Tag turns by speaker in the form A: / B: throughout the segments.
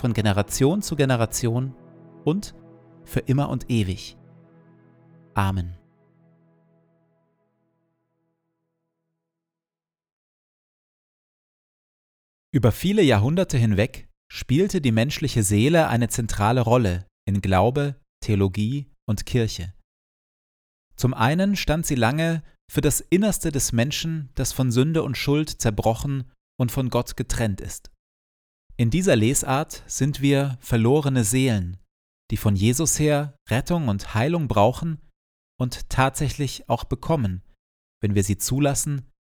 A: von Generation zu Generation und für immer und ewig. Amen. Über viele Jahrhunderte hinweg spielte die menschliche Seele eine zentrale Rolle in Glaube, Theologie und Kirche. Zum einen stand sie lange für das Innerste des Menschen, das von Sünde und Schuld zerbrochen und von Gott getrennt ist. In dieser Lesart sind wir verlorene Seelen, die von Jesus her Rettung und Heilung brauchen und tatsächlich auch bekommen, wenn wir sie zulassen,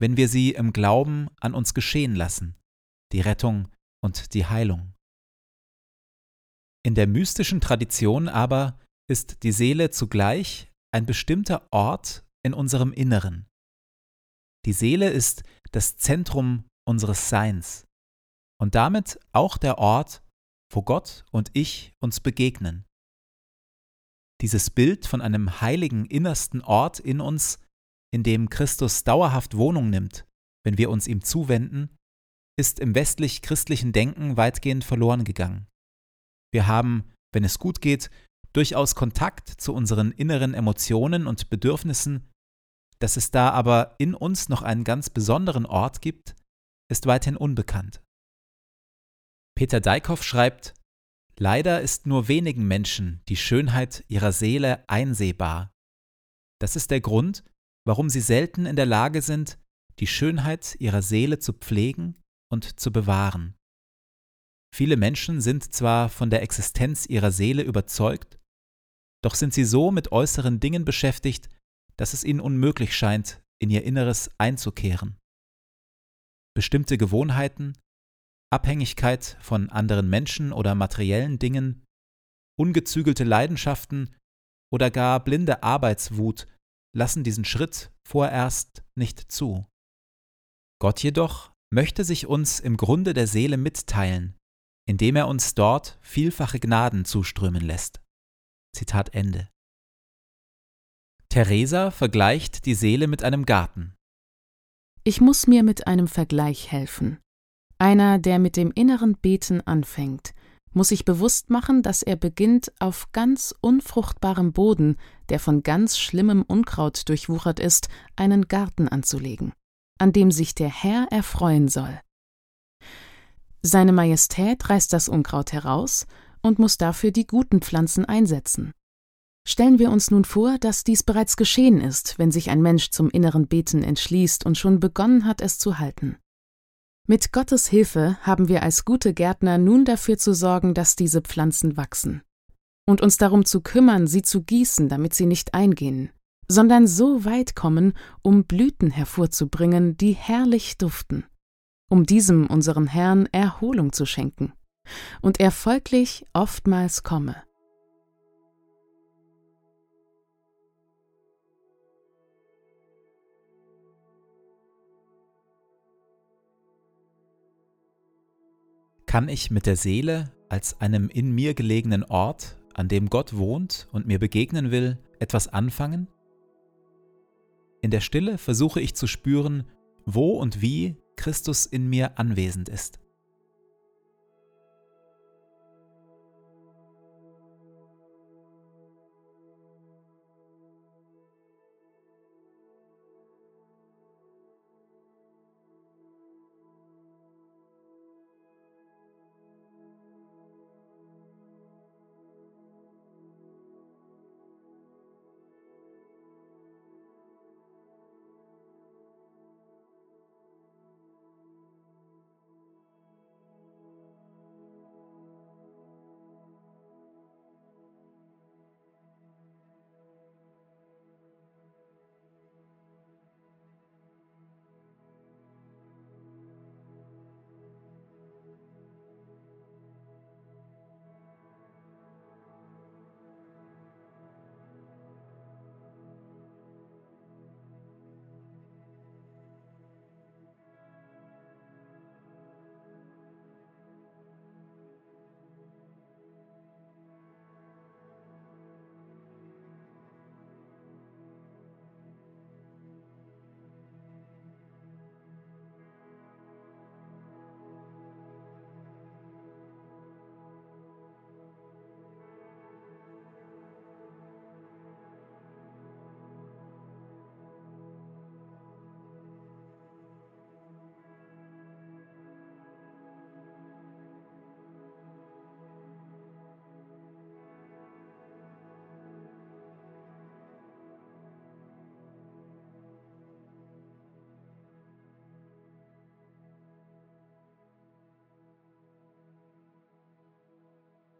A: wenn wir sie im Glauben an uns geschehen lassen, die Rettung und die Heilung. In der mystischen Tradition aber ist die Seele zugleich ein bestimmter Ort in unserem Inneren. Die Seele ist das Zentrum unseres Seins und damit auch der Ort, wo Gott und ich uns begegnen. Dieses Bild von einem heiligen innersten Ort in uns, in dem Christus dauerhaft Wohnung nimmt, wenn wir uns ihm zuwenden, ist im westlich-christlichen Denken weitgehend verloren gegangen. Wir haben, wenn es gut geht, durchaus Kontakt zu unseren inneren Emotionen und Bedürfnissen, dass es da aber in uns noch einen ganz besonderen Ort gibt, ist weithin unbekannt. Peter Deickhoff schreibt, Leider ist nur wenigen Menschen die Schönheit ihrer Seele einsehbar. Das ist der Grund, warum sie selten in der Lage sind, die Schönheit ihrer Seele zu pflegen und zu bewahren. Viele Menschen sind zwar von der Existenz ihrer Seele überzeugt, doch sind sie so mit äußeren Dingen beschäftigt, dass es ihnen unmöglich scheint, in ihr Inneres einzukehren. Bestimmte Gewohnheiten, Abhängigkeit von anderen Menschen oder materiellen Dingen, ungezügelte Leidenschaften oder gar blinde Arbeitswut lassen diesen Schritt vorerst nicht zu. Gott jedoch möchte sich uns im Grunde der Seele mitteilen, indem er uns dort vielfache Gnaden zuströmen lässt. Zitat Ende. Theresa vergleicht die Seele mit einem Garten.
B: Ich muss mir mit einem Vergleich helfen. Einer, der mit dem inneren Beten anfängt, muss sich bewusst machen, dass er beginnt, auf ganz unfruchtbarem Boden, der von ganz schlimmem Unkraut durchwuchert ist, einen Garten anzulegen, an dem sich der Herr erfreuen soll. Seine Majestät reißt das Unkraut heraus und muss dafür die guten Pflanzen einsetzen. Stellen wir uns nun vor, dass dies bereits geschehen ist, wenn sich ein Mensch zum inneren Beten entschließt und schon begonnen hat, es zu halten. Mit Gottes Hilfe haben wir als gute Gärtner nun dafür zu sorgen, dass diese Pflanzen wachsen. Und uns darum zu kümmern, sie zu gießen, damit sie nicht eingehen, sondern so weit kommen, um Blüten hervorzubringen, die herrlich duften, um diesem unseren Herrn Erholung zu schenken. Und er folglich oftmals komme.
A: Kann ich mit der Seele als einem in mir gelegenen Ort, an dem Gott wohnt und mir begegnen will, etwas anfangen? In der Stille versuche ich zu spüren, wo und wie Christus in mir anwesend ist.